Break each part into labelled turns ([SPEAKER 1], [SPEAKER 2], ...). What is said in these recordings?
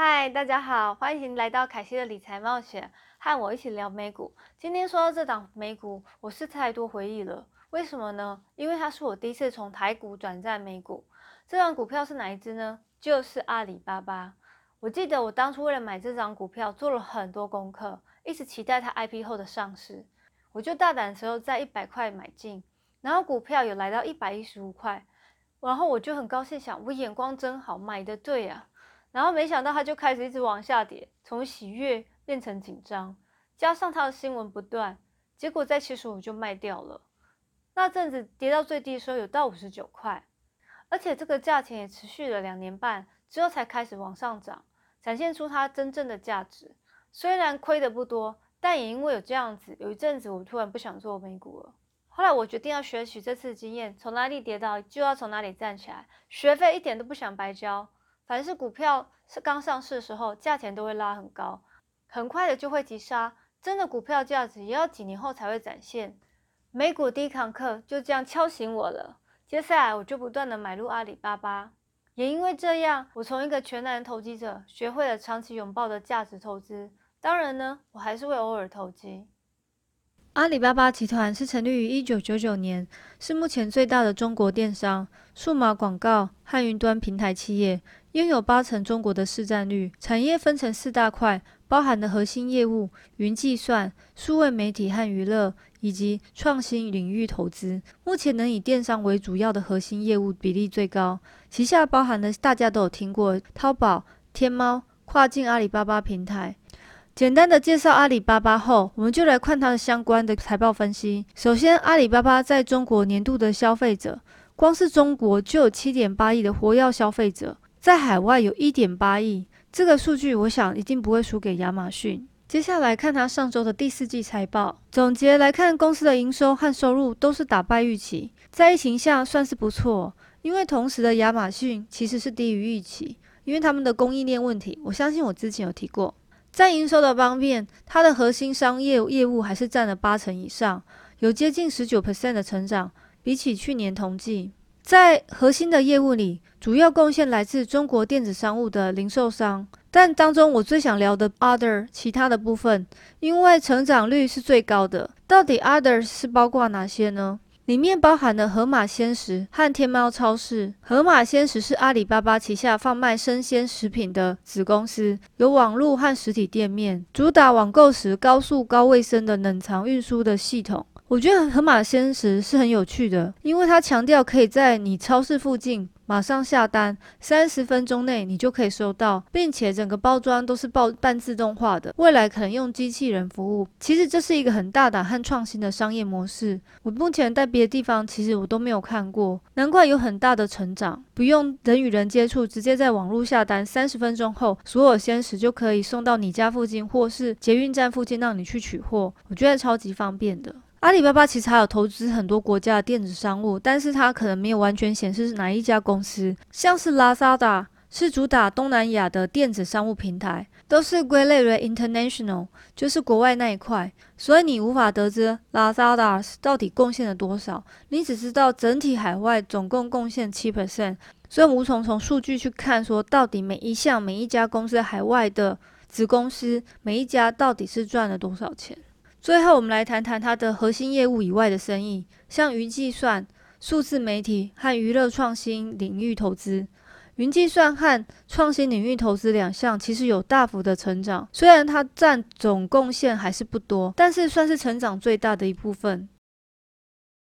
[SPEAKER 1] 嗨，大家好，欢迎来到凯西的理财冒险，和我一起聊美股。今天说到这档美股，我是太多回忆了。为什么呢？因为它是我第一次从台股转战美股。这档股票是哪一只呢？就是阿里巴巴。我记得我当初为了买这张股票，做了很多功课，一直期待它 IP 后的上市。我就大胆的时候在一百块买进，然后股票有来到一百一十五块，然后我就很高兴，想我眼光真好，买的对啊。然后没想到它就开始一直往下跌，从喜悦变成紧张，加上它的新闻不断，结果在七十五就卖掉了。那阵子跌到最低的时候有到五十九块，而且这个价钱也持续了两年半之后才开始往上涨，展现出它真正的价值。虽然亏的不多，但也因为有这样子，有一阵子我突然不想做美股了。后来我决定要学取这次经验，从哪里跌倒就要从哪里站起来，学费一点都不想白交。凡是股票是刚上市的时候，价钱都会拉很高，很快的就会急杀。真的股票价值也要几年后才会展现。美股第一堂课就这样敲醒我了。接下来我就不断的买入阿里巴巴，也因为这样，我从一个全能投机者学会了长期拥抱的价值投资。当然呢，我还是会偶尔投机。阿里巴巴集团是成立于一九九九年，是目前最大的中国电商、数码广告和云端平台企业。拥有八成中国的市占率，产业分成四大块，包含的核心业务、云计算、数位媒体和娱乐，以及创新领域投资。目前能以电商为主要的核心业务比例最高，旗下包含的大家都有听过淘宝、天猫、跨境阿里巴巴平台。简单的介绍阿里巴巴后，我们就来看它的相关的财报分析。首先，阿里巴巴在中国年度的消费者，光是中国就有七点八亿的活跃消费者。在海外有一点八亿，这个数据我想一定不会输给亚马逊。接下来看它上周的第四季财报，总结来看，公司的营收和收入都是打败预期，在疫情下算是不错。因为同时的亚马逊其实是低于预期，因为他们的供应链问题。我相信我之前有提过，在营收的方面，它的核心商业业务还是占了八成以上，有接近十九 percent 的成长，比起去年同季。在核心的业务里，主要贡献来自中国电子商务的零售商，但当中我最想聊的 other 其他的部分，因为成长率是最高的。到底 other 是包括哪些呢？里面包含了盒马鲜食和天猫超市。盒马鲜食是阿里巴巴旗下贩卖生鲜食品的子公司，有网络和实体店面，主打网购时高速高卫生的冷藏运输的系统。我觉得盒马鲜食是很有趣的，因为它强调可以在你超市附近马上下单，三十分钟内你就可以收到，并且整个包装都是包半自动化的。未来可能用机器人服务，其实这是一个很大胆和创新的商业模式。我目前在别的地方其实我都没有看过，难怪有很大的成长。不用人与人接触，直接在网络下单，三十分钟后所有鲜食就可以送到你家附近，或是捷运站附近让你去取货。我觉得超级方便的。阿里巴巴其实还有投资很多国家的电子商务，但是它可能没有完全显示是哪一家公司。像是 Lazada 是主打东南亚的电子商务平台，都是归类为 international，就是国外那一块，所以你无法得知 Lazada 到底贡献了多少，你只知道整体海外总共贡献七 percent，所以无从从数据去看说到底每一项每一家公司海外的子公司每一家到底是赚了多少钱。最后，我们来谈谈它的核心业务以外的生意，像云计算、数字媒体和娱乐创新领域投资。云计算和创新领域投资两项其实有大幅的成长，虽然它占总贡献还是不多，但是算是成长最大的一部分。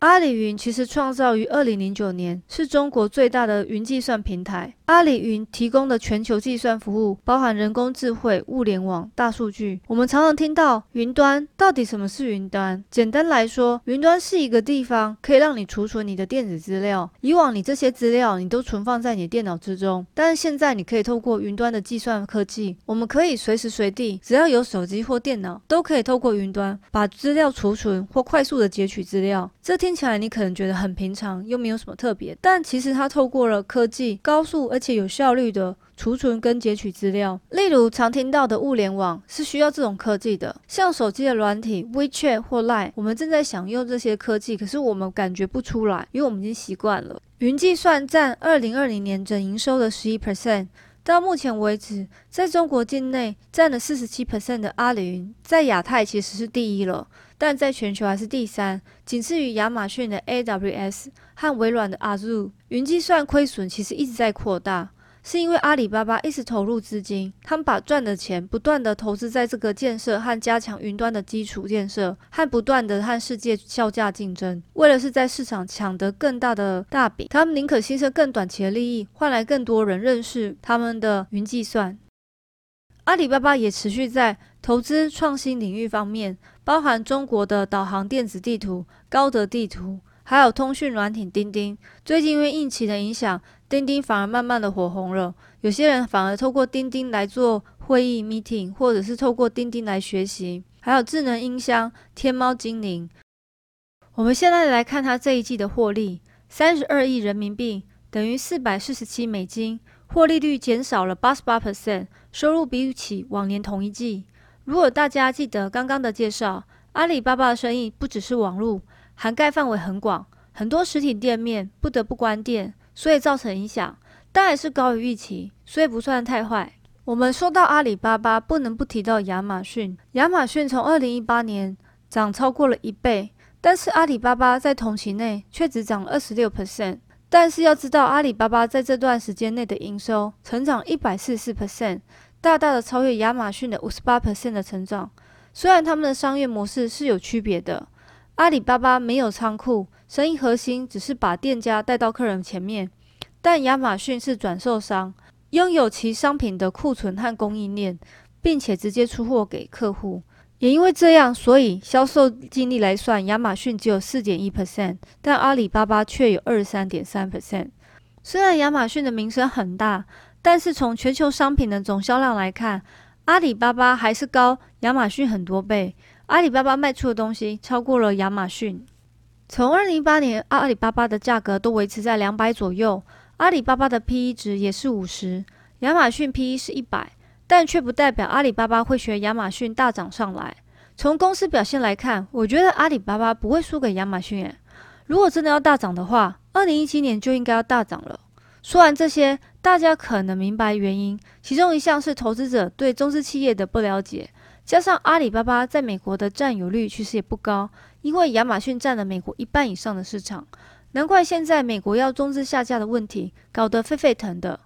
[SPEAKER 1] 阿里云其实创造于二零零九年，是中国最大的云计算平台。阿里云提供的全球计算服务包含人工智慧、物联网、大数据。我们常常听到云端，到底什么是云端？简单来说，云端是一个地方，可以让你储存你的电子资料。以往你这些资料你都存放在你的电脑之中，但是现在你可以透过云端的计算科技，我们可以随时随地，只要有手机或电脑，都可以透过云端把资料储存或快速的截取资料。这天听起来你可能觉得很平常，又没有什么特别，但其实它透过了科技高速而且有效率的储存跟截取资料。例如常听到的物联网是需要这种科技的，像手机的软体 WeChat 或 Line，我们正在享用这些科技，可是我们感觉不出来，因为我们已经习惯了。云计算占二零二零年整营收的十一 percent，到目前为止，在中国境内占了四十七 percent 的阿里云，在亚太其实是第一了，但在全球还是第三，仅次于亚马逊的 AWS 和微软的 Azure。云计算亏损其实一直在扩大。是因为阿里巴巴一直投入资金，他们把赚的钱不断的投资在这个建设和加强云端的基础建设，和不断的和世界销价竞争，为了是在市场抢得更大的大饼，他们宁可牺牲更短期的利益，换来更多人认识他们的云计算。阿里巴巴也持续在投资创新领域方面，包含中国的导航电子地图、高德地图。还有通讯软体钉钉，最近因为疫情的影响，钉钉反而慢慢的火红了。有些人反而透过钉钉来做会议 meeting，或者是透过钉钉来学习。还有智能音箱天猫精灵。我们现在来看它这一季的获利，三十二亿人民币，等于四百四十七美金，获利率减少了八十八 percent，收入比起往年同一季。如果大家记得刚刚的介绍，阿里巴巴的生意不只是网络。涵盖范围很广，很多实体店面不得不关店，所以造成影响，但还是高于预期，所以不算太坏。我们说到阿里巴巴，不能不提到亚马逊。亚马逊从二零一八年涨超过了一倍，但是阿里巴巴在同期内却只涨了二十六 percent。但是要知道，阿里巴巴在这段时间内的营收成长一百四十四 percent，大大的超越亚马逊的五十八 percent 的成长。虽然他们的商业模式是有区别的。阿里巴巴没有仓库，生意核心只是把店家带到客人前面。但亚马逊是转售商，拥有其商品的库存和供应链，并且直接出货给客户。也因为这样，所以销售净利来算，亚马逊只有四点一 percent，但阿里巴巴却有二十三点三 percent。虽然亚马逊的名声很大，但是从全球商品的总销量来看，阿里巴巴还是高亚马逊很多倍。阿里巴巴卖出的东西超过了亚马逊。从二零一八年，阿里巴巴的价格都维持在两百左右，阿里巴巴的 P/E 值也是五十，亚马逊 P/E 是一百，但却不代表阿里巴巴会学亚马逊大涨上来。从公司表现来看，我觉得阿里巴巴不会输给亚马逊。诶，如果真的要大涨的话，二零一七年就应该要大涨了。说完这些，大家可能明白原因，其中一项是投资者对中资企业的不了解。加上阿里巴巴在美国的占有率其实也不高，因为亚马逊占了美国一半以上的市场，难怪现在美国要中资下架的问题搞得沸沸腾的。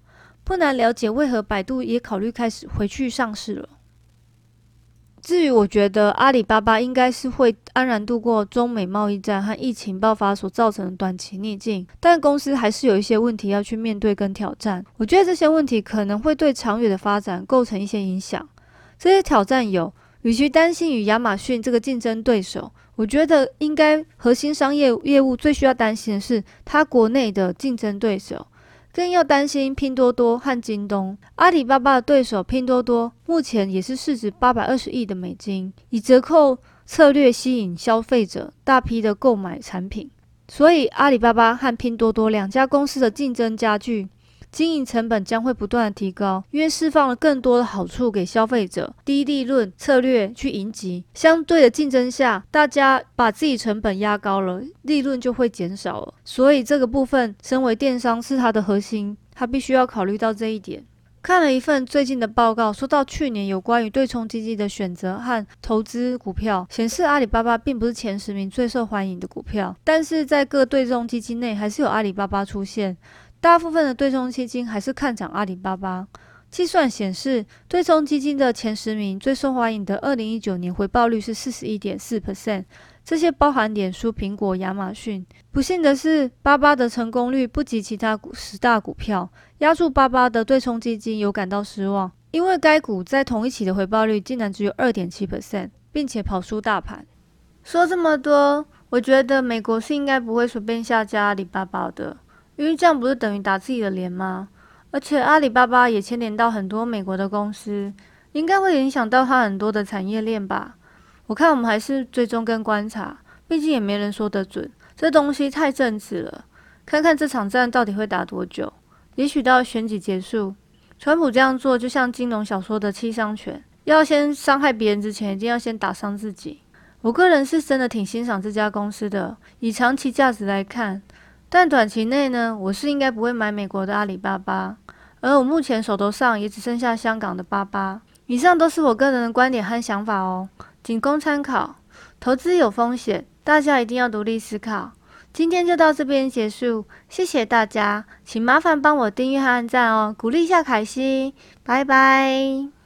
[SPEAKER 1] 不难了解为何百度也考虑开始回去上市了。至于我觉得阿里巴巴应该是会安然度过中美贸易战和疫情爆发所造成的短期逆境，但公司还是有一些问题要去面对跟挑战。我觉得这些问题可能会对长远的发展构成一些影响。这些挑战有，与其担心与亚马逊这个竞争对手，我觉得应该核心商业业务最需要担心的是它国内的竞争对手，更要担心拼多多和京东。阿里巴巴的对手拼多多目前也是市值八百二十亿的美金，以折扣策略吸引消费者大批的购买产品，所以阿里巴巴和拼多多两家公司的竞争加剧。经营成本将会不断的提高，因为释放了更多的好处给消费者，低利润策略去迎击。相对的竞争下，大家把自己成本压高了，利润就会减少了。所以这个部分，身为电商是它的核心，它必须要考虑到这一点。看了一份最近的报告，说到去年有关于对冲基金的选择和投资股票，显示阿里巴巴并不是前十名最受欢迎的股票，但是在各对冲基金内还是有阿里巴巴出现。大部分的对冲基金还是看涨阿里巴巴。计算显示，对冲基金的前十名最受欢迎的二零一九年回报率是四十一点四 percent，这些包含脸书、苹果、亚马逊。不幸的是，巴巴的成功率不及其他十大股票，压住巴巴的对冲基金有感到失望，因为该股在同一期的回报率竟然只有二点七 percent，并且跑输大盘。说这么多，我觉得美国是应该不会随便下架阿里巴巴的。因为这样不是等于打自己的脸吗？而且阿里巴巴也牵连到很多美国的公司，应该会影响到它很多的产业链吧。我看我们还是追踪跟观察，毕竟也没人说得准，这东西太政治了。看看这场战到底会打多久？也许到选举结束，川普这样做就像金融小说的七伤拳，要先伤害别人之前，一定要先打伤自己。我个人是真的挺欣赏这家公司的，以长期价值来看。但短期内呢，我是应该不会买美国的阿里巴巴，而我目前手头上也只剩下香港的巴巴。以上都是我个人的观点和想法哦，仅供参考。投资有风险，大家一定要独立思考。今天就到这边结束，谢谢大家，请麻烦帮我订阅和按赞哦，鼓励一下凯西，拜拜。